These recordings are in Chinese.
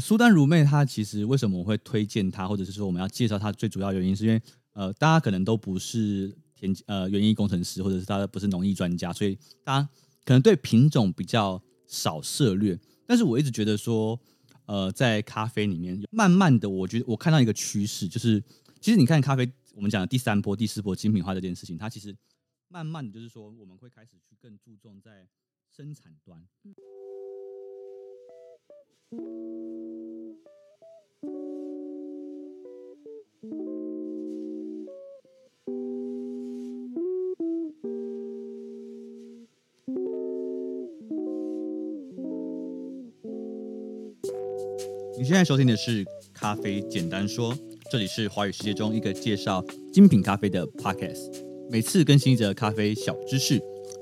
苏丹如妹她其实为什么我会推荐她，或者是说我们要介绍她，最主要原因是因为呃，大家可能都不是田呃园艺工程师，或者是大家不是农艺专家，所以大家可能对品种比较少涉猎。但是我一直觉得说，呃，在咖啡里面，慢慢的，我觉得我看到一个趋势，就是其实你看咖啡，我们讲的第三波、第四波精品化这件事情，它其实慢慢的就是说，我们会开始去更注重在生产端。你现在收听的是《咖啡简单说》，这里是华语世界中一个介绍精品咖啡的 podcast，每次更新一则咖啡小知识，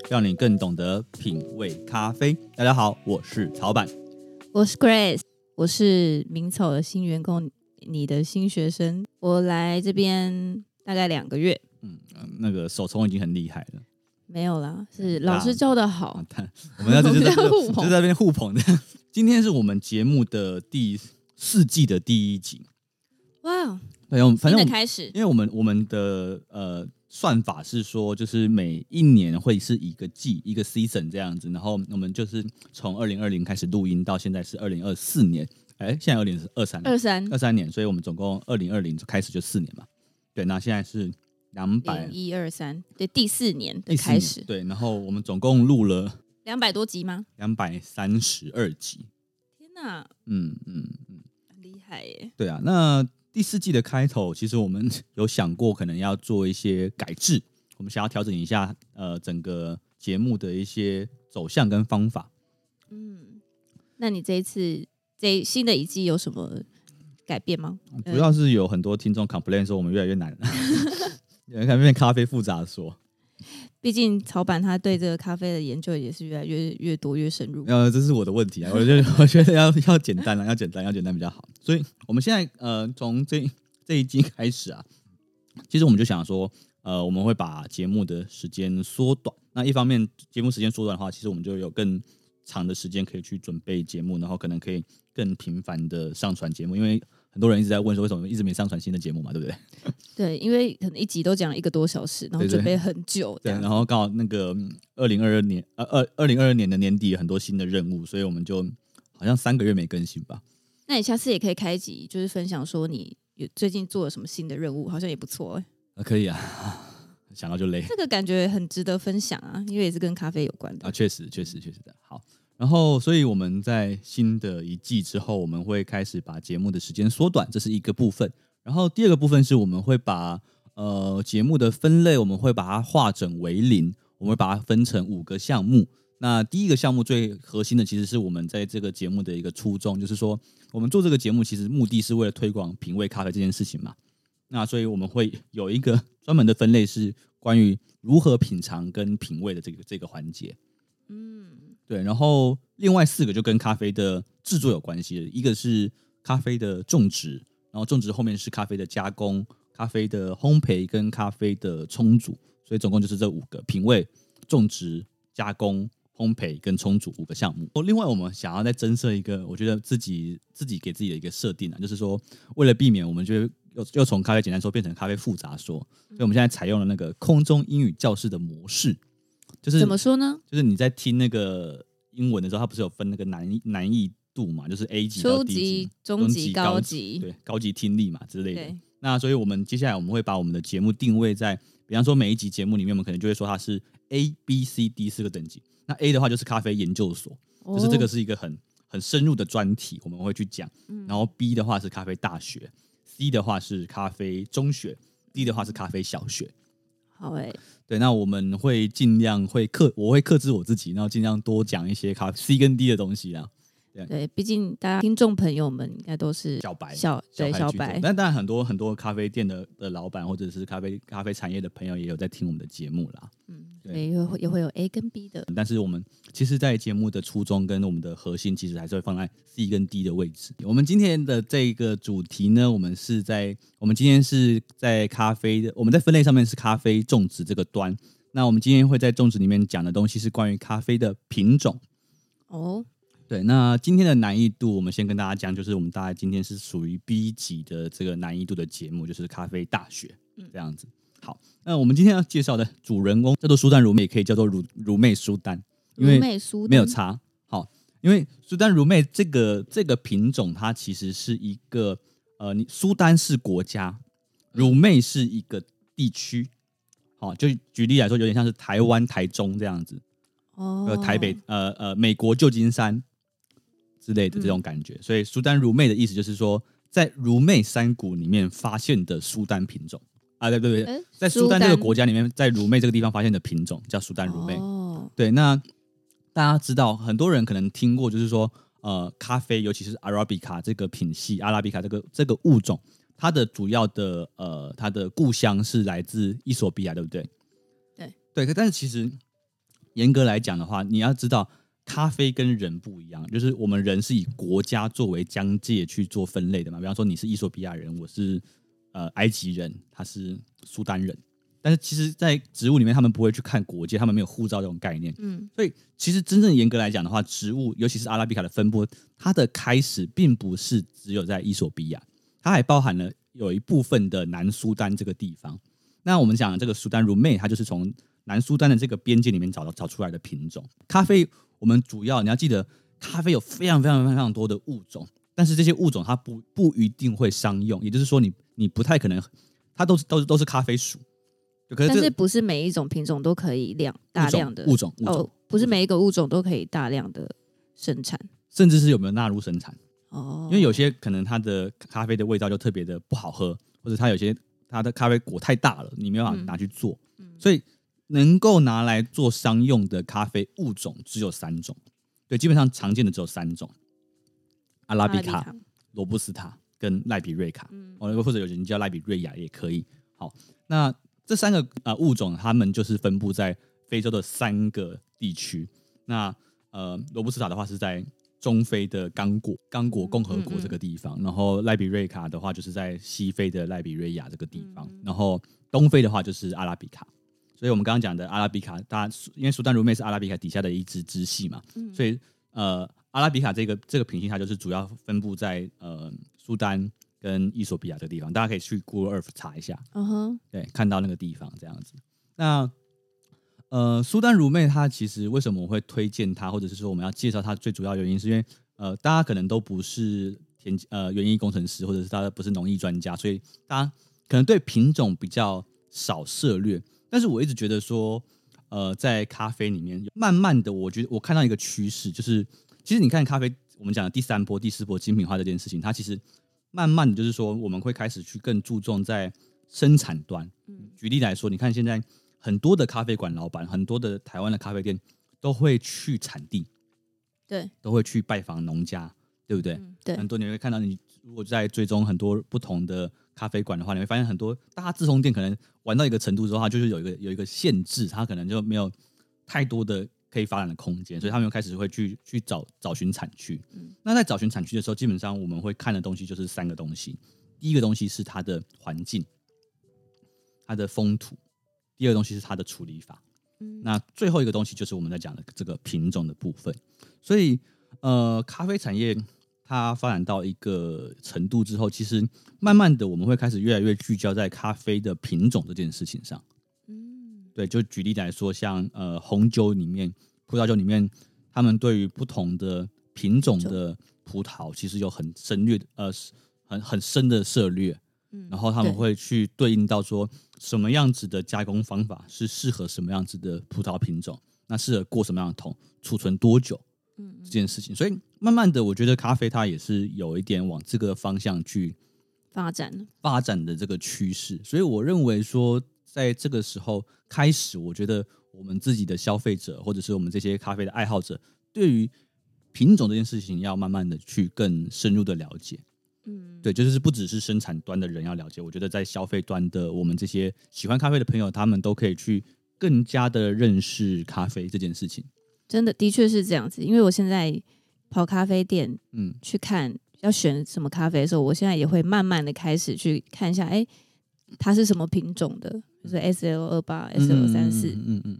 让你更懂得品味咖啡。大家好，我是草板，我是 Grace，我是明草的新员工，你的新学生。我来这边大概两个月，嗯，那个手冲已经很厉害了。没有啦，是老师教的好。啊、我们要 就是在互捧，就在那边互捧的。今天是我们节目的第四季的第一集。哇、对，我们反正我开始，因为我们我们的呃算法是说，就是每一年会是一个季一个 season 这样子，然后我们就是从二零二零开始录音到现在是二零二四年，哎，现在二零是二三二三二三年，所以我们总共二零二零开始就四年嘛。对，那现在是。两百一二三，对，第四年的开始，对，然后我们总共录了两百多集吗？两百三十二集。天哪，嗯嗯嗯，很厉害耶。对啊，那第四季的开头，其实我们 有想过可能要做一些改制，我们想要调整一下呃整个节目的一些走向跟方法。嗯，那你这一次这新的一季有什么改变吗？主要是有很多听众 complain 说我们越来越难了。有人看变咖啡复杂说，毕竟草板他对这个咖啡的研究也是越来越越多越深入。呃，这是我的问题啊，我觉得 我觉得要要简单了，要简单要简单比较好。所以我们现在呃从这这一季开始啊，其实我们就想说，呃，我们会把节目的时间缩短。那一方面节目时间缩短的话，其实我们就有更长的时间可以去准备节目，然后可能可以更频繁的上传节目，因为。很多人一直在问说，为什么一直没上传新的节目嘛？对不对？对，因为可能一集都讲了一个多小时，然后准备很久。对，对，对，然后刚好那个二零二二年呃二二零二二年的年底有很多新的任务，所以我们就好像三个月没更新吧。那你下次也可以开一集，就是分享说你有最近做了什么新的任务，好像也不错哎、欸。啊，可以啊，想到就累。这个感觉很值得分享啊，因为也是跟咖啡有关的啊。确实，确实，确实的。好。然后，所以我们在新的一季之后，我们会开始把节目的时间缩短，这是一个部分。然后第二个部分是我们会把呃节目的分类，我们会把它化整为零，我们会把它分成五个项目。那第一个项目最核心的，其实是我们在这个节目的一个初衷，就是说我们做这个节目，其实目的是为了推广品味咖啡这件事情嘛。那所以我们会有一个专门的分类，是关于如何品尝跟品味的这个这个环节。嗯。对，然后另外四个就跟咖啡的制作有关系的，一个是咖啡的种植，然后种植后面是咖啡的加工、咖啡的烘焙跟咖啡的冲煮，所以总共就是这五个品味、种植、加工、烘焙跟充煮五个项目。另外我们想要再增设一个，我觉得自己自己给自己的一个设定啊，就是说为了避免我们就又又从咖啡简单说变成咖啡复杂说，所以我们现在采用了那个空中英语教室的模式。就是怎么说呢？就是你在听那个英文的时候，它不是有分那个难难易度嘛？就是 A 级到 D 级、中级、高级，对，高级听力嘛之类的。那所以我们接下来我们会把我们的节目定位在，比方说每一集节目里面，我们可能就会说它是 A、B、C、D 四个等级。那 A 的话就是咖啡研究所，哦、就是这个是一个很很深入的专题，我们会去讲。然后 B 的话是咖啡大学，C 的话是咖啡中学，D 的话是咖啡小学。好诶、欸。对，那我们会尽量会克，我会克制我自己，然后尽量多讲一些咖啡 C 跟 D 的东西啊。对，对，毕竟大家听众朋友们应该都是小白，小对小白。但当然很多很多咖啡店的的老板或者是咖啡咖啡产业的朋友也有在听我们的节目啦。嗯，对，也会也会有 A 跟 B 的。但是我们其实，在节目的初衷跟我们的核心，其实还是会放在 C 跟 D 的位置。我们今天的这个主题呢，我们是在我们今天是在咖啡的，我们在分类上面是咖啡种植这个端。那我们今天会在种植里面讲的东西是关于咖啡的品种。哦。对，那今天的难易度，我们先跟大家讲，就是我们大概今天是属于 B 级的这个难易度的节目，就是咖啡大学这样子。好，那我们今天要介绍的主人公叫做苏丹如妹，也可以叫做如如妹苏丹，因为没有差。好，因为苏丹如妹这个这个品种，它其实是一个呃，你苏丹是国家，如妹是一个地区。好，就举例来说，有点像是台湾台中这样子，哦，台北呃呃美国旧金山。之类的这种感觉，嗯、所以苏丹如妹的意思就是说，在如妹山谷里面发现的苏丹品种啊，对对对，在苏丹这个国家里面，在如妹这个地方发现的品种叫苏丹如妹。哦，对，那大家知道，很多人可能听过，就是说，呃，咖啡，尤其是阿拉比卡这个品系，阿拉比卡这个这个物种，它的主要的呃，它的故乡是来自伊索比亚，对不对？对对，但是其实严格来讲的话，你要知道。咖啡跟人不一样，就是我们人是以国家作为疆界去做分类的嘛。比方说，你是伊索比亚人，我是呃埃及人，他是苏丹人。但是其实，在植物里面，他们不会去看国界，他们没有护照这种概念。嗯，所以其实真正严格来讲的话，植物尤其是阿拉比卡的分布，它的开始并不是只有在伊索比亚，它还包含了有一部分的南苏丹这个地方。那我们讲这个苏丹如妹，它就是从南苏丹的这个边界里面找到找出来的品种咖啡。我们主要你要记得，咖啡有非常非常非常多的物种，但是这些物种它不不一定会商用，也就是说你，你你不太可能，它都是都是都是咖啡属。可是，但是不是每一种品种都可以量大量的物种，物不是每一个物种都可以大量的生产，甚至是有没有纳入生产哦？因为有些可能它的咖啡的味道就特别的不好喝，或者它有些它的咖啡果太大了，你没有办法拿去做，嗯，所以。能够拿来做商用的咖啡物种只有三种，对，基本上常见的只有三种：阿拉比卡、罗布斯塔跟赖比瑞卡。嗯，或者有人叫赖比瑞亚也可以。好，那这三个呃物种，它们就是分布在非洲的三个地区。那呃，罗布斯塔的话是在中非的刚果刚果共和国这个地方，嗯嗯嗯，然后赖比瑞卡的话就是在西非的赖比瑞亚这个地方，然后东非的话就是阿拉比卡。所以，我们刚刚讲的阿拉比卡，大家因为苏丹如妹是阿拉比卡底下的一支支系嘛，嗯、所以呃，阿拉比卡这个这个品系它就是主要分布在呃苏丹跟伊索比亚这个地方，大家可以去 Google Earth 查一下，嗯哼，对，看到那个地方这样子。那呃，苏丹如妹它其实为什么我会推荐它，或者是说我们要介绍它，最主要原因是因为呃，大家可能都不是田呃园艺工程师，或者是大家不是农艺专家，所以大家可能对品种比较少涉猎。但是我一直觉得说，呃，在咖啡里面，慢慢的，我觉得我看到一个趋势，就是其实你看咖啡，我们讲的第三波、第四波精品化这件事情，它其实慢慢的就是说，我们会开始去更注重在生产端。嗯，举例来说，你看现在很多的咖啡馆老板，很多的台湾的咖啡店都会去产地，对，都会去拜访农家，对不对？嗯，对，很多你会看到，你如果在追踪很多不同的。咖啡馆的话，你会发现很多大家自烘店可能玩到一个程度之后，它就是有一个有一个限制，它可能就没有太多的可以发展的空间，所以他们又开始会去去找找寻产区。嗯，那在找寻产区的时候，基本上我们会看的东西就是三个东西：第一个东西是它的环境，它的风土；第二个东西是它的处理法。嗯，那最后一个东西就是我们在讲的这个品种的部分。所以，呃，咖啡产业。它发展到一个程度之后，其实慢慢的我们会开始越来越聚焦在咖啡的品种这件事情上。嗯，对，就举例来说，像呃红酒里面、葡萄酒里面，他们对于不同的品种的葡萄，其实有很深略呃很很深的涉略。嗯，然后他们会去对应到说什么样子的加工方法是适合什么样子的葡萄品种，那适合过什么样的桶，储存多久。嗯，这件事情，所以慢慢的，我觉得咖啡它也是有一点往这个方向去发展发展的这个趋势。所以我认为说，在这个时候开始，我觉得我们自己的消费者，或者是我们这些咖啡的爱好者，对于品种这件事情，要慢慢的去更深入的了解。嗯，对，就是不只是生产端的人要了解，我觉得在消费端的我们这些喜欢咖啡的朋友，他们都可以去更加的认识咖啡这件事情。真的，的确是这样子。因为我现在跑咖啡店，嗯，去看要选什么咖啡的时候，我现在也会慢慢的开始去看一下，哎，它是什么品种的，就是 S L 二八、S L 三四，嗯嗯，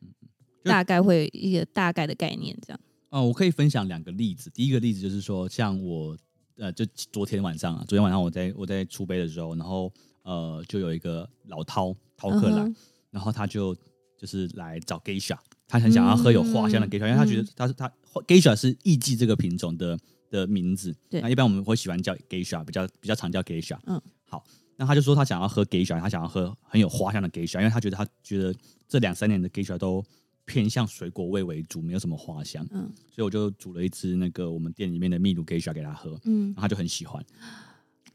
大概会一个大概的概念这样。哦、呃，我可以分享两个例子。第一个例子就是说，像我呃，就昨天晚上啊，昨天晚上我在我在出杯的时候，然后呃，就有一个老饕饕客来，uh huh. 然后他就就是来找 Geisha，他很想要喝有花香的 Geisha，、嗯、因为他觉得他是他 Geisha 是艺妓这个品种的的名字。对，那一般我们会喜欢叫 Geisha，比较比较常叫 Geisha。嗯，好，那他就说他想要喝 Geisha，他想要喝很有花香的 Geisha，因为他觉得他觉得这两三年的 Geisha 都偏向水果味为主，没有什么花香。嗯，所以我就煮了一支那个我们店里面的秘鲁 Geisha 给他喝。嗯，然后他就很喜欢。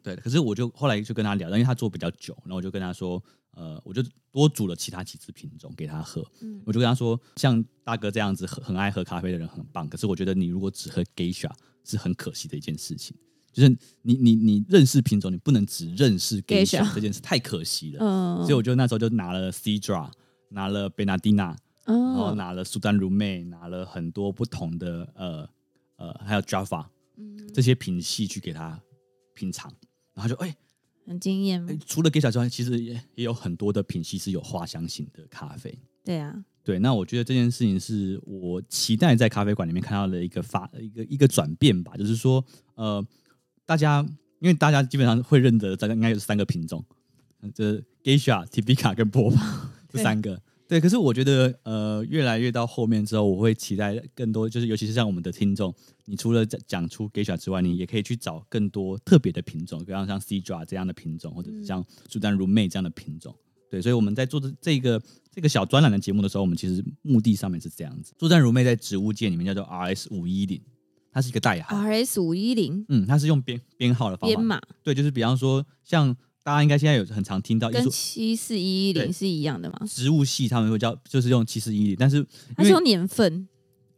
对，可是我就后来就跟他聊，因为他做比较久，然后我就跟他说，呃，我就多煮了其他几支品种给他喝。嗯，我就跟他说，像大哥这样子很很爱喝咖啡的人很棒，可是我觉得你如果只喝 Geisha 是很可惜的一件事情。就是你你你认识品种，你不能只认识 Geisha 这件事，太可惜了。嗯，所以我就那时候就拿了 Cedra，拿了 Bernardina。然后拿了苏丹如妹，拿了很多不同的呃呃，还有 Java、嗯、这些品系去给他品尝，然后就哎、欸、很惊艳。除了 Geisha 之外，其实也也有很多的品系是有花香型的咖啡。对啊，对。那我觉得这件事情是我期待在咖啡馆里面看到的一个发一个一个转变吧，就是说呃，大家因为大家基本上会认得，大概应该有三个品种，这 Geisha、Tibica 跟波旁这三个。对，可是我觉得，呃，越来越到后面之后，我会期待更多，就是尤其是像我们的听众，你除了讲出 Geisha 之外，你也可以去找更多特别的品种，比方像 Cedra 这样的品种，或者是像苏丹如妹这样的品种。对，所以我们在做的这个这个小专栏的节目的时候，我们其实目的上面是这样子。苏丹如妹在植物界里面叫做 RS 五一零，它是一个代号。RS 五一零，嗯，它是用编编号的方法。编码。对，就是比方说像。大家应该现在有很常听到，跟七四一一零是一样的吗？植物系他们会叫，就是用七四一一零，但是它是用年份，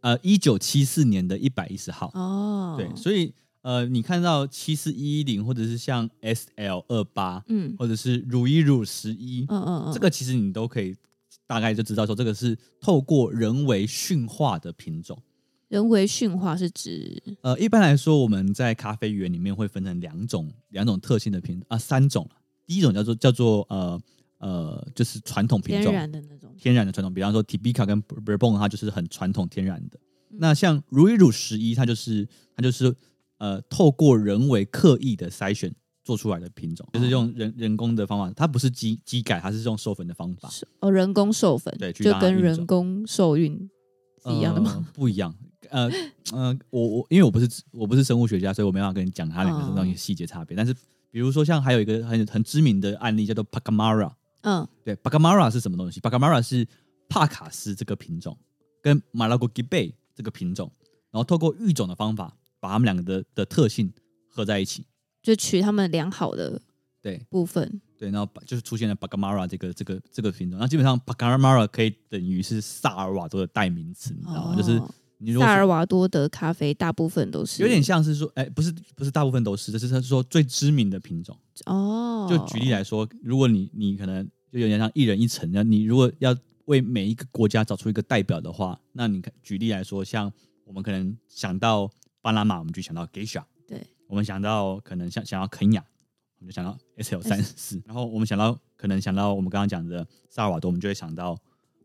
呃，一九七四年的一百一十号。哦，对，所以呃，你看到七四一一零，或者是像 SL 二八，嗯，或者是如一如十一，嗯嗯嗯，这个其实你都可以大概就知道说，这个是透过人为驯化的品种。人为驯化是指？呃，一般来说我们在咖啡园里面会分成两种两种特性的品啊，三种。第一种叫做叫做呃呃，就是传统品种，天然的那种，天然的传统，比方说 Tibica 跟 Bourbon，它就是很传统天然的。嗯、那像如一如十一，它就是它就是呃，透过人为刻意的筛选做出来的品种，就是用人人工的方法，它不是机机改，它是用授粉的方法。哦，人工授粉，对，就跟人工受孕是一样的吗？呃、不一样。呃呃，我我因为我不是我不是生物学家，所以我没办法跟你讲它两个东西细节差别，哦、但是。比如说，像还有一个很很知名的案例叫做 Pacamara，嗯，对，Pacamara 是什么东西？Pacamara 是帕卡斯这个品种跟 Malagogibe 这个品种，然后透过育种的方法，把它们两个的的特性合在一起，就取它们良好的对部分对，对，然后就是出现了 Pacamara 这个这个这个品种。那基本上 Pacamara 可以等于是萨尔瓦多的代名词，你知道吗？哦、就是。萨尔瓦多的咖啡大部分都是有点像是说，哎、欸，不是不是大部分都是，这是他说最知名的品种哦。就举例来说，如果你你可能就有点像一人一城，那你如果要为每一个国家找出一个代表的话，那你看举例来说，像我们可能想到巴拿马，我们就想到 Geisha，对，我们想到可能想想要肯亚，我们就想到 SL 三十四，然后我们想到可能想到我们刚刚讲的萨尔瓦多，我们就会想到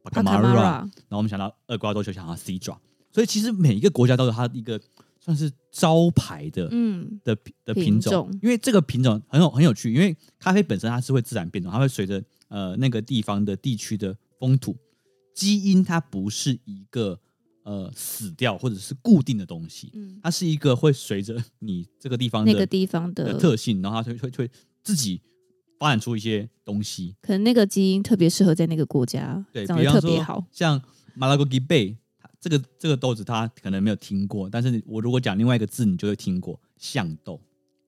Pacamara，然后我们想到厄瓜多就想到 Cedra。所以其实每一个国家都有它一个算是招牌的，嗯的的品种，因为这个品种很有很有趣，因为咖啡本身它是会自然变动，它会随着呃那个地方的地区的风土，基因它不是一个呃死掉或者是固定的东西，嗯，它是一个会随着你这个地方的那个地方的，的特性，然后它会会会自己发展出一些东西，可能那个基因特别适合在那个国家，对，长得特别好，像马拉戈吉贝。这个这个豆子他可能没有听过，但是我如果讲另外一个字，你就会听过象豆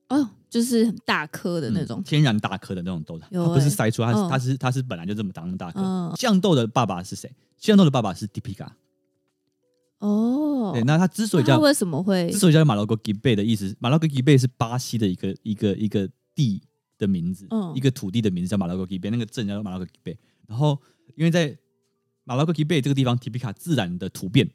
哦，就是很大颗的那种、嗯、天然大颗的那种豆子，欸、它不是筛出来，它是它是它是本来就这么长大颗。哦、象豆的爸爸是谁？象豆的爸爸是 Typica 哦，对，那他之所以叫他为什么会？之所以叫马拉戈吉贝的意思，马拉戈吉贝是巴西的一个一个一个地的名字，嗯、一个土地的名字叫马拉戈吉贝，那个镇叫马拉戈吉贝，然后因为在马拉克吉贝这个地方，Typica 自然的突变，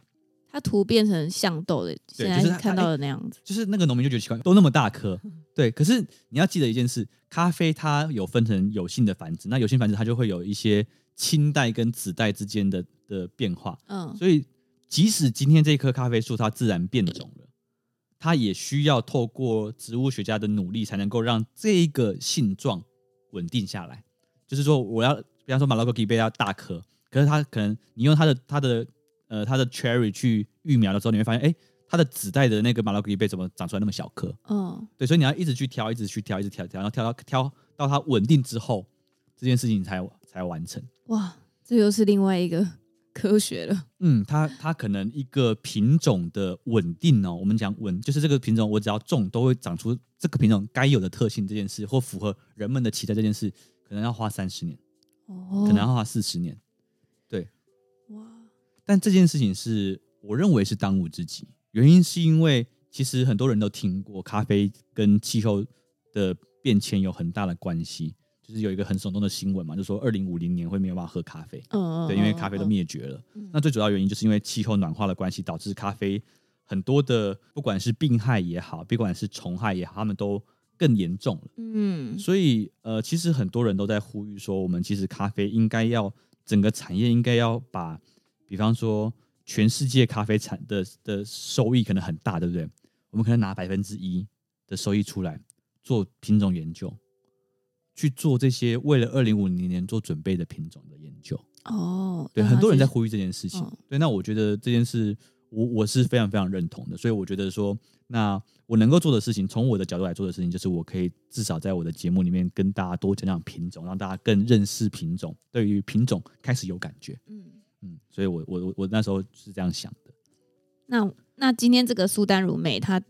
它突变成象豆的，现在是看到的那样子，就是那个农民就觉得奇怪，都那么大颗，对。可是你要记得一件事，咖啡它有分成有性的繁殖，那有性繁殖它就会有一些亲代跟子代之间的的变化，嗯，所以即使今天这棵咖啡树它自然变种了，它也需要透过植物学家的努力，才能够让这个性状稳定下来。就是说，我要比方说马拉克基贝要大颗，可是它可能你用它的它的呃它的 cherry 去育苗的时候，你会发现，哎，它的子代的那个马拉哥基贝怎么长出来那么小颗？嗯，对，所以你要一直去挑，一直去挑，一直挑挑，然后挑到挑到它稳定之后，这件事情才才完成。哇，这又是另外一个。科学了，嗯，它它可能一个品种的稳定哦，我们讲稳，就是这个品种我只要种都会长出这个品种该有的特性，这件事或符合人们的期待这件事，可能要花三十年，哦，可能要花四十年，但这件事情是我认为是当务之急，原因是因为其实很多人都听过咖啡跟气候的变迁有很大的关系。就是有一个很耸动的新闻嘛，就是说二零五零年会没有办法喝咖啡，嗯，对，因为咖啡都灭绝了。嗯、那最主要原因就是因为气候暖化的关系，导致咖啡很多的不管是病害也好，不管是虫害也好，他们都更严重了。嗯，所以呃，其实很多人都在呼吁说，我们其实咖啡应该要整个产业应该要把，比方说全世界咖啡产的的收益可能很大，对不对？我们可能拿百分之一的收益出来做品种研究。去做这些为了二零五零年做准备的品种的研究哦，对，很多人在呼吁这件事情。哦、对，那我觉得这件事我我是非常非常认同的，所以我觉得说，那我能够做的事情，从我的角度来做的事情，就是我可以至少在我的节目里面跟大家多讲讲品种，让大家更认识品种，对于品种开始有感觉。嗯嗯，所以我我我那时候是这样想的。那那今天这个苏丹如美，它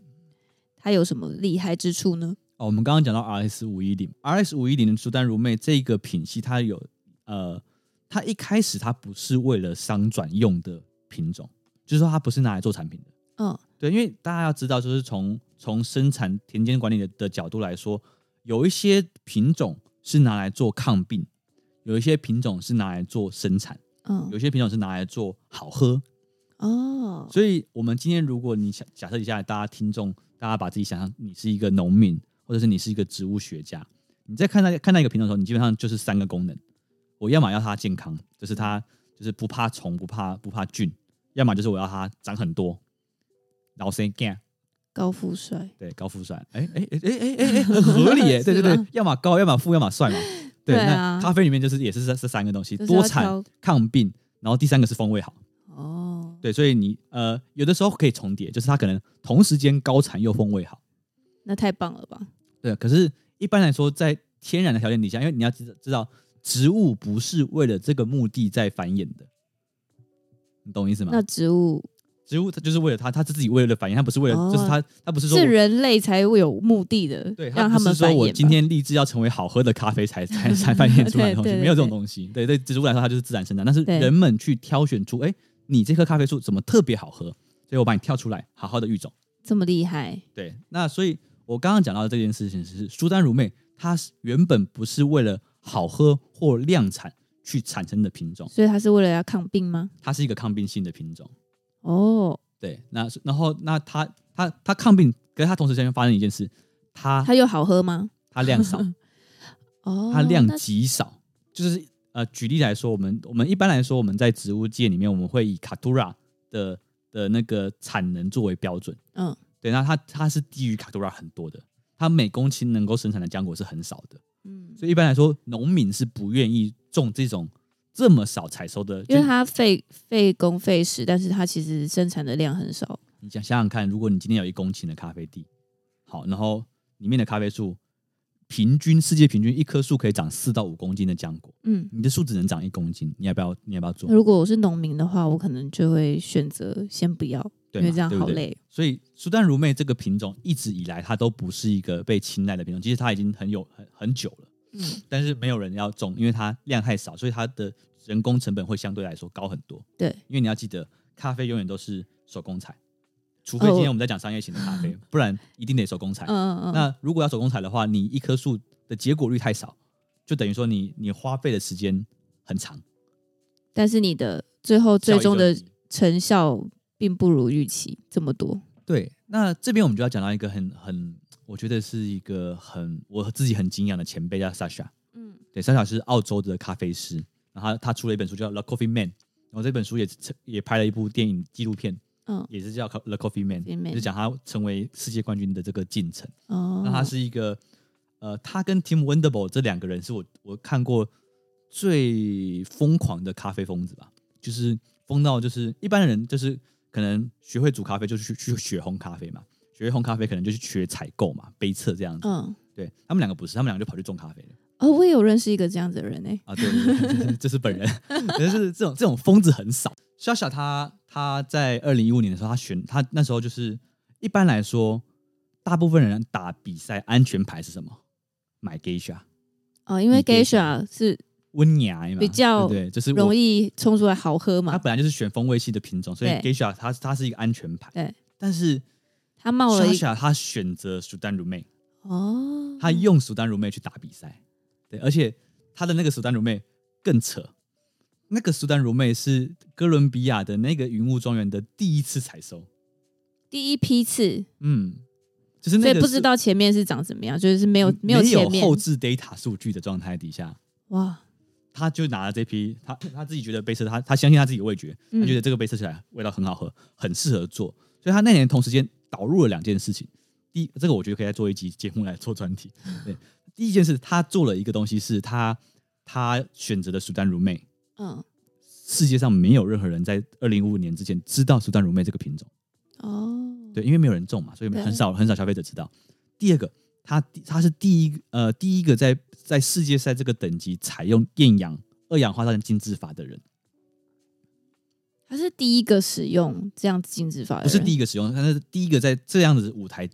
它有什么厉害之处呢？哦，我们刚刚讲到 R S 五一零，R S 五一零的苏丹如妹这个品系，它有呃，它一开始它不是为了商转用的品种，就是说它不是拿来做产品的。嗯、哦，对，因为大家要知道，就是从从生产田间管理的的角度来说，有一些品种是拿来做抗病，有一些品种是拿来做生产，嗯、哦，有些品种是拿来做好喝。哦，所以我们今天如果你想假设一下，大家听众，大家把自己想象你是一个农民。或者是你是一个植物学家，你在看那看那个品种的时候，你基本上就是三个功能：我要么要它健康，就是它就是不怕虫、不怕不怕菌；要么就是我要它长很多，老生干高富帅，对高富帅，哎哎哎哎哎哎，很合理耶，对对对，要么高，要么富，要么帅嘛。对，那咖啡里面就是也是这这三个东西：多产、抗病，然后第三个是风味好。哦，对，所以你呃有的时候可以重叠，就是它可能同时间高产又风味好。那太棒了吧？对，可是一般来说，在天然的条件底下，因为你要知知道，植物不是为了这个目的在繁衍的，你懂我意思吗？那植物，植物它就是为了它，它是自己为了反应，它不是为了，哦、就是它，它不是说是人类才会有目的的，对，让他们说我今天立志要成为好喝的咖啡才才才 繁衍出来的东西，对对对对，没有这种东西。对对，植物来说，它就是自然生长，但是人们去挑选出，哎对，你这棵咖啡树怎么特别好喝，所以我把你挑出来，好好的育种，这么厉害。对，那所以。我刚刚讲到的这件事情是苏丹如妹，它原本不是为了好喝或量产去产生的品种，所以它是为了要抗病吗？它是一个抗病性的品种。哦，对，那然后那他他他抗病，可是它同时间发生一件事，他他又好喝吗？他量少，哦，它量极少，就是呃，举例来说，我们我们一般来说我们在植物界里面，我们会以卡图拉的的那个产能作为标准，嗯。对，那它它是低于卡图拉很多的，它每公顷能够生产的浆果是很少的，嗯，所以一般来说，农民是不愿意种这种这么少采收的，因为它费费工费时，但是它其实生产的量很少。你想想想看，如果你今天有一公顷的咖啡地，好，然后里面的咖啡树。平均世界平均一棵树可以长四到五公斤的浆果，嗯，你的树只能长一公斤，你要不要？你要不要做？如果我是农民的话，我可能就会选择先不要，对？因为这样好累。对对，所以苏丹如妹这个品种一直以来它都不是一个被青睐的品种，其实它已经很有很很久了，嗯，但是没有人要种，因为它量太少，所以它的人工成本会相对来说高很多。对，因为你要记得，咖啡永远都是手工采。除非今天我们在讲商业型的咖啡，不然一定得手工采。嗯嗯。那如果要手工采的话，你一棵树的结果率太少，就等于说你你花费的时间很长，但是你的最后最终的成效并不如预期这么多。对，那这边我们就要讲到一个很很，我觉得是一个很我自己很敬仰的前辈叫 Sasha。嗯，对，Sasha 是澳洲的咖啡师，然后他，他出了一本书叫《The Coffee Man》。然后这本书也也拍了一部电影纪录片，嗯，也是叫《The Coffee Man》，就是讲他成为世界冠军的这个进程。哦，那他是一个，呃，他跟 Tim Wendelboe 这两个人是我我看过最疯狂的咖啡疯子吧，就是疯到就是一般人就是可能学会煮咖啡就是去去学烘咖啡嘛，学会烘咖啡可能就去学采购嘛，杯测这样子。嗯，对他们两个不是，他们两个就跑去种咖啡了。哦，我也有认识一个这样子的人呢、欸。啊，对，对，对，这是本人，可是这种这种疯子很少。小小他他在二零一五年的时候，他选他那时候就是一般来说，大部分人打比赛安全牌是什么？买 Geisha 哦，因为 Geisha 是温雅嘛，比较对，就是容易冲出来好喝嘛。他本来就是选风味系的品种，所以 Geisha 它它是一个安全牌。对，但是他冒了一下他选择苏丹如妹。哦，他用苏丹如妹去打比赛。对，而且他的那个苏丹如妹更扯，那个苏丹如妹是哥伦比亚的那个云雾庄园的第一次采收，第一批次，嗯，就是那个所以不知道前面是长什么样，就是没有没有前面。没有后置 data 数据的状态底下，哇，他就拿了这批，他他自己觉得杯测，他他相信他自己的味觉，他觉得这个杯测起来味道很好喝，很适合做，所以他那年同时间导入了两件事情，第一，这个我觉得可以再做一集节目来做专题，对。第一件事，他做了一个东西，是他他选择的苏丹如妹。嗯，世界上没有任何人在二零五五年之前知道苏丹如妹这个品种。哦，对，因为没有人种嘛，所以很少很少消费者知道。第二个，他他是第一呃第一个在在世界赛这个等级采用厌氧二氧化碳浸渍法的人。他是第一个使用这样子禁止法的人，不是第一个使用，他是第一个在这样子舞台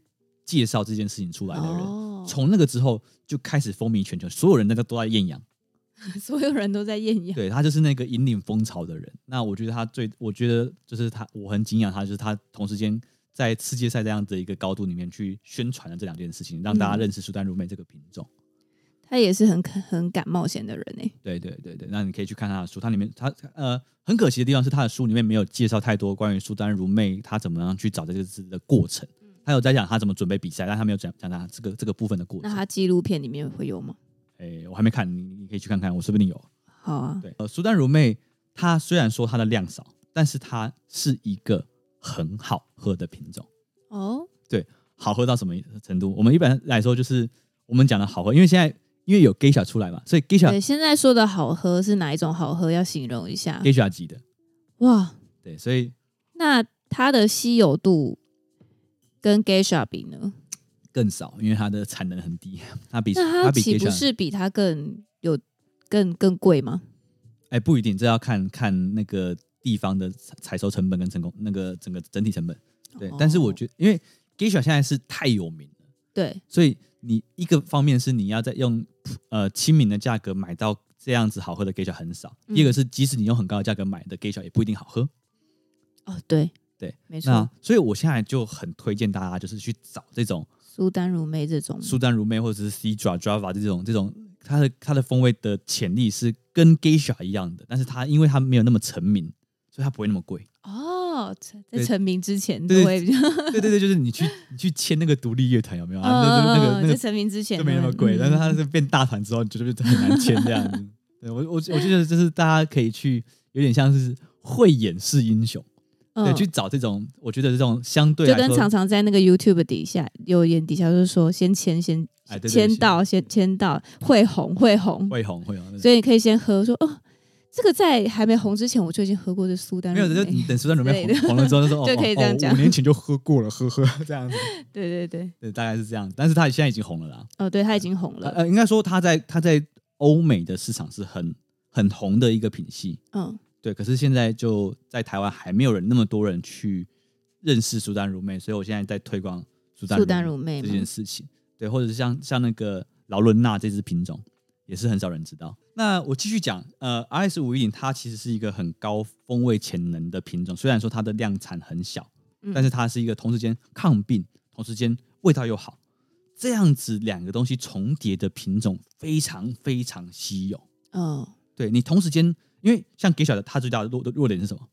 介绍这件事情出来的人。哦，从那个之后。就开始风靡全球，所有人那个都在艳阳，所有人都在艳阳。对，他就是那个引领风潮的人。那我觉得他最，我觉得就是他，我很敬仰他，就是他同时间在世界赛这样的一个高度里面去宣传了这两件事情，让大家认识苏丹如妹这个品种。嗯、他也是很很敢冒险的人呢。对对对对，那你可以去看他的书，他里面他呃很可惜的地方是他的书里面没有介绍太多关于苏丹如妹他怎么样去找这个字的过程。他有在讲他怎么准备比赛，但他没有讲讲他这个这个部分的过程。那他纪录片里面会有吗？哎、欸，我还没看，你你可以去看看，我说不定有。好啊。对，呃，苏丹如妹，她虽然说她的量少，但是它是一个很好喝的品种。哦，对，好喝到什么程度？我们一般来说就是我们讲的好喝，因为现在因为有 Geisha 出来嘛，所以 Geisha 对现在说的好喝是哪一种好喝？要形容一下。Geisha 级的。哇，对，所以那它的稀有度。跟 Geisha 比呢？更少，因为它的产能很低。它比那它岂不是比它更有更更贵吗？哎、欸，不一定，这要看看那个地方的采收成本跟成功那个整个整体成本。对，哦、但是我觉得，因为 Geisha 现在是太有名了，对，所以你一个方面是你要在用呃亲民的价格买到这样子好喝的 Geisha 很少，嗯、第二个是即使你用很高的价格买的 Geisha 也不一定好喝。哦，对。对，没错。所以我现在就很推荐大家，就是去找这种苏丹如妹这种苏丹如妹，或者是 Citra Java 这种这种，它的它的风味的潜力是跟 Geisha 一样的，但是它因为它没有那么成名，所以它不会那么贵。哦，在成名之前对都会比较对对对，就是你去你去签那个独立乐团有没有？哦、啊，那那个那个成名之前就没那么贵，嗯、但是它是变大团之后，你觉得很难签这样子。对我我我觉得就是大家可以去，有点像是慧眼识英雄。对，去找这种，我觉得这种相对就跟常常在那个 YouTube 底下留言底下就是说，先签先签到，先签到会红会红会红会红，所以你可以先喝说哦，这个在还没红之前我就已经喝过这苏丹，没有就等苏丹准备红红了之后就说 就可以这样讲，五年前就喝过了，呵呵这样子。对对对对，大概是这样，但是他现在已经红了啦。哦，对他已经红了。呃，应该说他在他在欧美的市场是很很红的一个品系。嗯。对，可是现在就在台湾还没有人那么多人去认识苏丹如妹，所以我现在在推广苏丹如妹这件事情。对，或者是像像那个劳伦娜这支品种，也是很少人知道。那我继续讲，呃，RS 五一零它其实是一个很高风味潜能的品种，虽然说它的量产很小，但是它是一个同时间抗病，同时间味道又好，这样子两个东西重叠的品种非常非常稀有。嗯，对你同时间。因为像 Geisha 的，它最大的弱弱点是什么？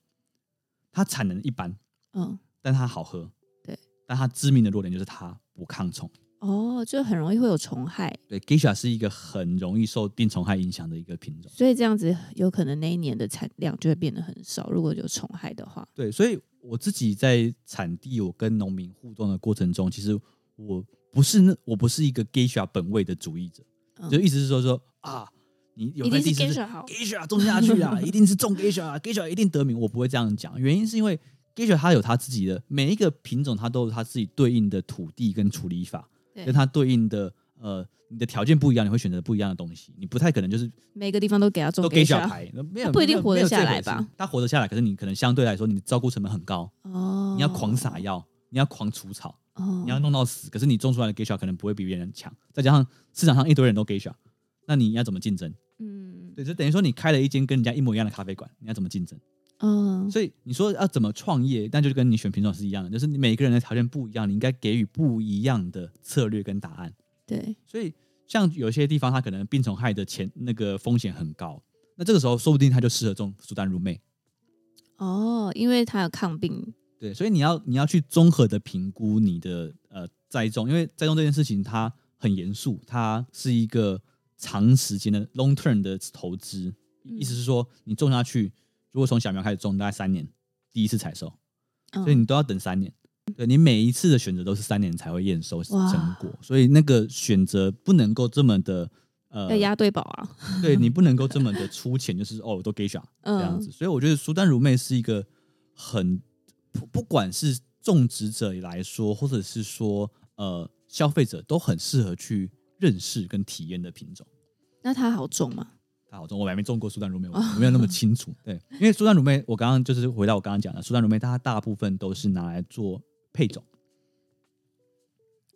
它产能一般，嗯，但它好喝，对，但它致命的弱点就是它不抗虫，哦，就很容易会有虫害。对，Geisha 是一个很容易受病虫害影响的一个品种，所以这样子有可能那一年的产量就会变得很少。如果有虫害的话，对，所以我自己在产地我跟农民互动的过程中，其实我不是那我不是一个 Geisha 本位的主义者，嗯、就意思是说说啊，你有块地是 Geisha 好，Geisha 种下去啊，一定是种 Geisha，Geisha 一定得名，我不会这样讲，原因是因为 Geisha 它有它自己的每一个品种，它都有它自己对应的土地跟处理法。跟它对应的呃，你的条件不一样，你会选择不一样的东西。你不太可能就是每个地方都给他种，都给小孩，没有不一定活得下来吧？他活得下来，可是你可能相对来说，你的照顾成本很高哦。你要狂撒药，你要狂除草，哦，你要弄到死。可是你种出来的 Geisha 可能不会比别人强，再加上市场上一堆人都 Geisha，那你要怎么竞争？嗯，对，就等于说你开了一间跟人家一模一样的咖啡馆，你要怎么竞争？嗯，所以你说要怎么创业，那就跟你选品种是一样的，就是你每个人的条件不一样，你应该给予不一样的策略跟答案。对，所以像有些地方，它可能病虫害的前那个风险很高，那这个时候说不定它就适合种苏丹如妹。哦，因为它有抗病。对，所以你要你要去综合的评估你的呃栽种，因为栽种这件事情它很严肃，它是一个长时间的 long term 的投资，意思是说你种下去，如果从小苗开始种，大概三年第一次采收，所以你都要等三年。对，你每一次的选择都是三年才会验收成果，所以那个选择不能够这么的呃，要押对宝啊。对，你不能够这么的粗浅，就是哦，都 Geisha 这样子。所以我觉得苏丹如妹是一个很不不管是种植者来说，或者是说呃消费者都很适合去认识跟体验的品种。那它好种吗？它好种，我还没种过苏丹乳妹，我没有那么清楚。对，因为苏丹乳妹，我刚刚就是回到我刚刚讲的，苏丹乳妹它大部分都是拿来做。配种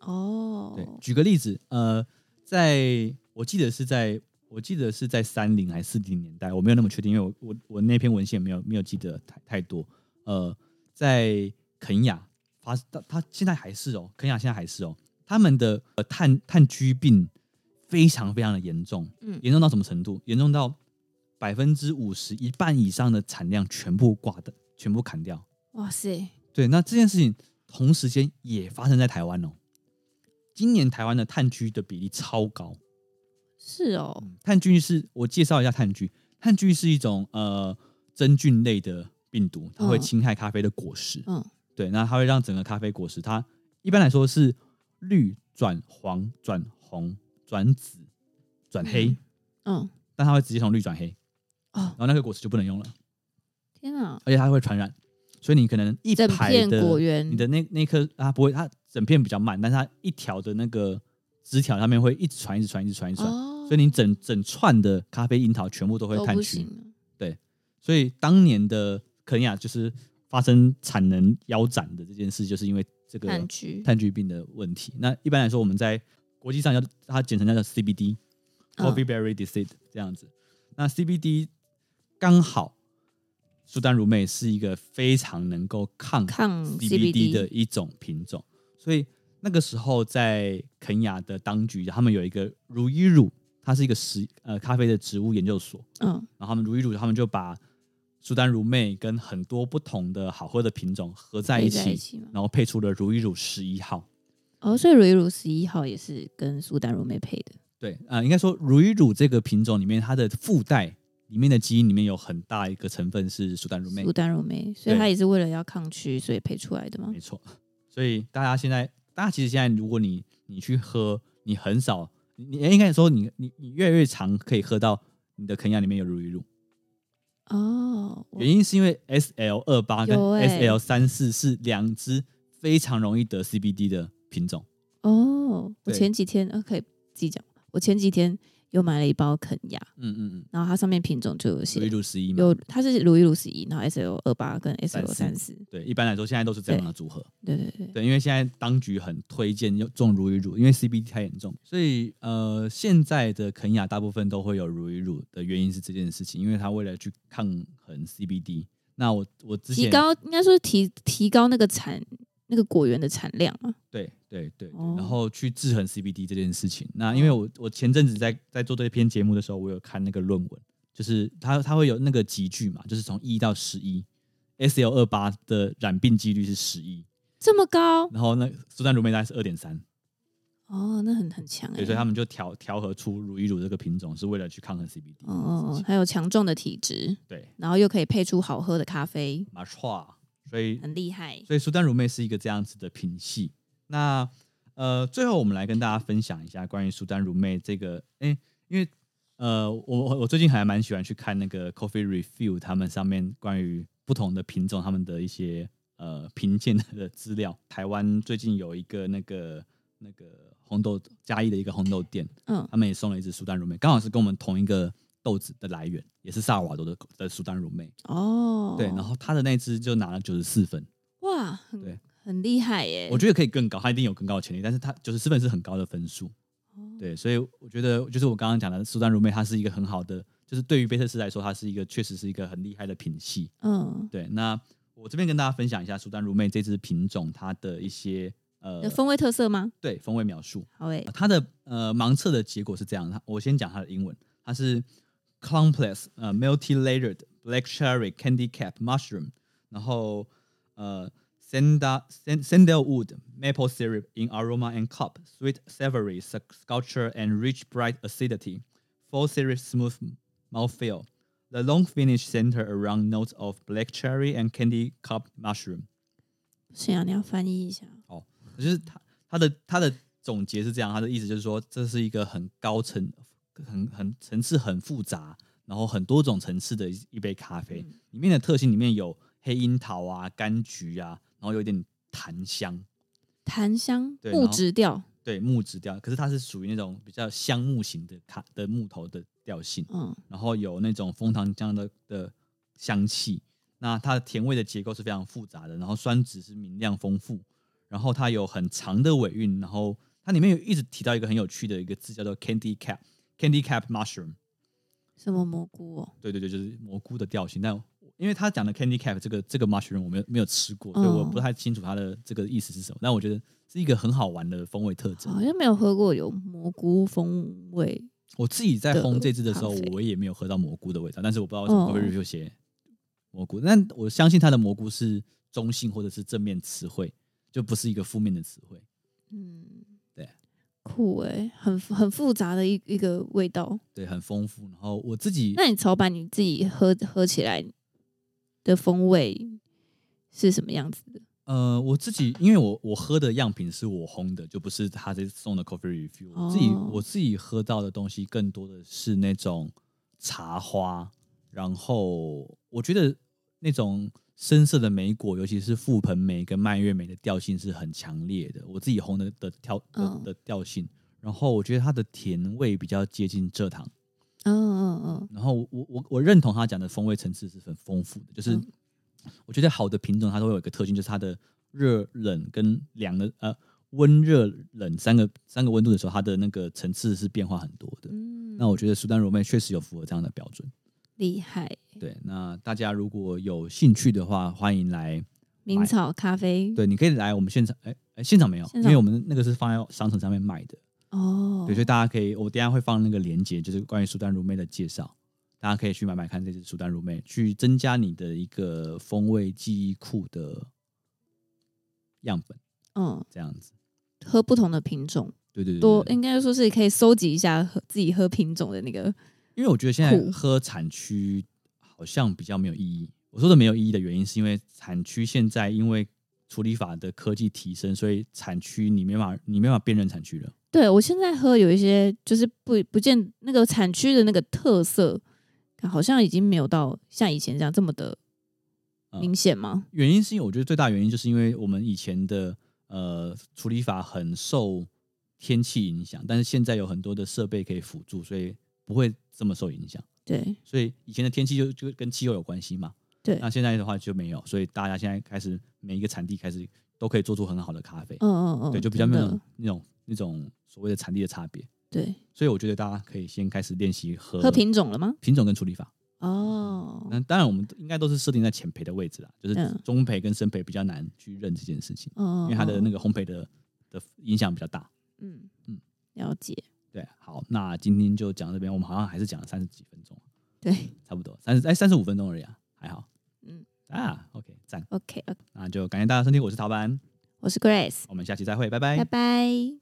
哦，对，举个例子，呃，在我记得是在我记得是在三零还是四零年代，我没有那么确定，因为我我我那篇文献没有没有记得太太多。呃，在肯雅发，他他现在还是哦，肯雅现在还是哦，他们的呃炭炭疽病非常非常的严重，嗯，严重到什么程度？严重到百分之五十一半以上的产量全部挂的，全部砍掉。哇塞，对，那这件事情。同时间也发生在台湾哦。今年台湾的炭疽的比例超高，是哦。炭疽是我介绍一下炭疽，炭疽是一种呃真菌类的病毒，它会侵害咖啡的果实。嗯，对，那它会让整个咖啡果实，它一般来说是绿转黄转红转紫转黑，嗯，但它会直接从绿转黑，哦，然后那个果实就不能用了。天啊！而且它会传染。所以你可能一排的果园，你的那那颗它不会，它整片比较慢，但是它一条的那个枝条上面会一直传，一直传，一直传，一直传。哦、所以你整整串的咖啡樱桃全部都会炭疽。对，所以当年的肯亚就是发生产能腰斩的这件事，就是因为这个炭疽炭疽病的问题。那一般来说，我们在国际上叫它简称叫做 CBD，Coffee Berry Disease 这样子。那 CBD 刚好。苏丹如妹是一个非常能够抗抗 CBD 的一种品种，所以那个时候在肯雅的当局，他们有一个如伊乳，它是一个食呃咖啡的植物研究所，嗯，然后他们如伊乳，他们就把苏丹如妹跟很多不同的好喝的品种合在一起，一起然后配出了如伊乳十一号。哦，所以如意乳十一号也是跟苏丹如妹配的。对，啊、呃，应该说如意乳这个品种里面，它的附带。里面的基因里面有很大一个成分是苏丹如妹，苏丹如妹，所以它也是为了要抗区，所以配出来的吗？没错，所以大家现在，大家其实现在，如果你你去喝，你很少，你应该说你你你越来越常可以喝到你的肯亚里面有如意乳。哦，原因是因为 S L 二八跟 S L 三四是两支非常容易得 C B D 的品种。哦，我前几天啊，可以自己讲，我前几天。又买了一包肯亚，嗯嗯嗯，然后它上面品种就有写如伊乳十一，有它是如伊乳十一，然后 S L 二八跟 S L 三四，对，一般来说现在都是这样的组合，对对对对，因为现在当局很推荐用种如伊乳，因为 C B D 太严重，所以呃现在的肯亚大部分都会有如伊乳的原因是这件事情，因为它为了去抗衡 C B D，那我我之前提高应该说提提高那个产。那个果园的产量啊，对对对，然后去制衡 CBD 这件事情。那因为我我前阵子在在做这篇节目的时候，我有看那个论文，就是它它会有那个集聚嘛，就是从一到十一，SL 二八的染病几率是十一，这么高。然后那苏丹如妹大概是二点三，哦，那很很强哎。所以他们就调调和出乳一乳这个品种，是为了去抗衡 CBD。哦，还有强壮的体质。对，然后又可以配出好喝的咖啡。没错，所以很厉害。所以苏丹如妹是一个这样子的品系。那呃，最后我们来跟大家分享一下关于苏丹如妹这个，哎，因为呃，我我最近还蛮喜欢去看那个 Coffee Review 他们上面关于不同的品种他们的一些呃评鉴的资料。台湾最近有一个那个那个。红豆嘉义的一个红豆店，嗯，他们也送了一支苏丹如妹，刚好是跟我们同一个豆子的来源，也是萨尔瓦多的的苏丹如妹。哦，对，然后他的那只就拿了九十四分，哇，对，很厉害耶！我觉得可以更高，他一定有更高的潜力，但是他九十四分是很高的分数。哦，对，所以我觉得就是我刚刚讲的苏丹如妹，它是一个很好的，就是对于贝特斯来说，它是一个确实是一个很厉害的品系。嗯，对，那我这边跟大家分享一下苏丹如妹这支品种它的一些。呃，风味特色吗？对，风味描述。好诶，它的呃盲测的结果是这样的，我先讲它的英文，它是 complex 呃 multi-layered black cherry candy cap mushroom，然后呃 sandalwood maple syrup in aroma and cup sweet savory sculpture and rich bright acidity full syrup smooth mouthfeel the long finish center around notes of black cherry and candy cup mushroom。是啊，你要翻译一下。哦。就是他他的他的总结是这样，他的意思就是说，这是一个很高层、很很层次很复杂，然后很多种层次的一一杯咖啡。里面的特性里面有黑樱桃啊、柑橘啊， 然后有点檀香，檀香木质调，对木质调。可是它是属于那种比较香木型的卡的木头的调性，嗯，然后有那种枫糖浆的的香气。那它的甜味的结构是非常复杂的，然后酸质是明亮丰富。然后它有很长的尾韵，然后它里面有一直提到一个很有趣的一个字，叫做 candy cap，candy cap mushroom，什么蘑菇哦？对对对，就是蘑菇的调性。但因为他讲的 candy cap 这个这个 mushroom 我没有没有吃过，所以我不太清楚它的这个意思是什么。但我觉得是一个很好玩的风味特征。好像没有喝过有蘑菇风味。我自己在烘这支的时候，我也没有喝到蘑菇的味道，但是我不知道为什么会不会写蘑菇。但我相信它的蘑菇是中性或者是正面词汇。就不是一个负面的词汇，嗯，对，酷哎、欸，很很复杂的一一个味道，对，很丰富。然后我自己，那你草板你自己喝喝起来的风味是什么样子的？呃，我自己因为我我喝的样品是我烘的，就不是他这送的 coffee review。我自己我自己喝到的东西更多的是那种茶花，然后我觉得那种。深色的莓果，尤其是覆盆莓跟蔓越莓的调性是很强烈的。我自己烘的的调的的调性，然后我觉得它的甜味比较接近蔗糖。嗯嗯嗯。然后我我我认同他讲的风味层次是很丰富的，就是我觉得好的品种它都会有一个特性，就是它的热冷跟凉的呃温热冷三个三个温度的时候，它的那个层次是变化很多的。嗯。那我觉得苏丹柔妹确实有符合这样的标准。厉害，对，那大家如果有兴趣的话，欢迎来明草咖啡。对，你可以来我们现场，哎哎，现场没有，因为我们那个是放在商城上面卖的哦。对，所以大家可以，我等下会放那个链接，就是关于苏丹如妹的介绍，大家可以去买买看这支苏丹如妹，去增加你的一个风味记忆库的样本。嗯，这样子，喝不同的品种，对对对，多应该说是可以搜集一下喝自己喝品种的那个。因为我觉得现在喝产区好像比较没有意义。我说的没有意义的原因，是因为产区现在因为处理法的科技提升，所以产区你没法你没法辨认产区了。对，我现在喝有一些就是不不见那个产区的那个特色，好像已经没有到像以前这样这么的明显吗？原因是因为我觉得最大原因就是因为我们以前的呃处理法很受天气影响，但是现在有很多的设备可以辅助，所以。不会这么受影响，对，所以以前的天气就就跟气候有关系嘛，对。那现在的话就没有，所以大家现在开始每一个产地开始都可以做出很好的咖啡，嗯嗯嗯，对，就比较没有那种那种所谓的产地的差别，对。所以我觉得大家可以先开始练习喝喝品种了吗？品种跟处理法哦。那当然我们应该都是设定在浅培的位置啦，就是中培跟深培比较难去认这件事情，嗯，因为它的那个烘焙的的影响比较大，嗯嗯，了解。对，好，那今天就讲到这边，我们好像还是讲了三十几分钟，对，差不多三十哎三十五分钟而已啊，还好，嗯啊，OK，赞，OK OK，那就感谢大家收听，我是陶班，我是 Grace，我们下期再会，拜拜，拜拜。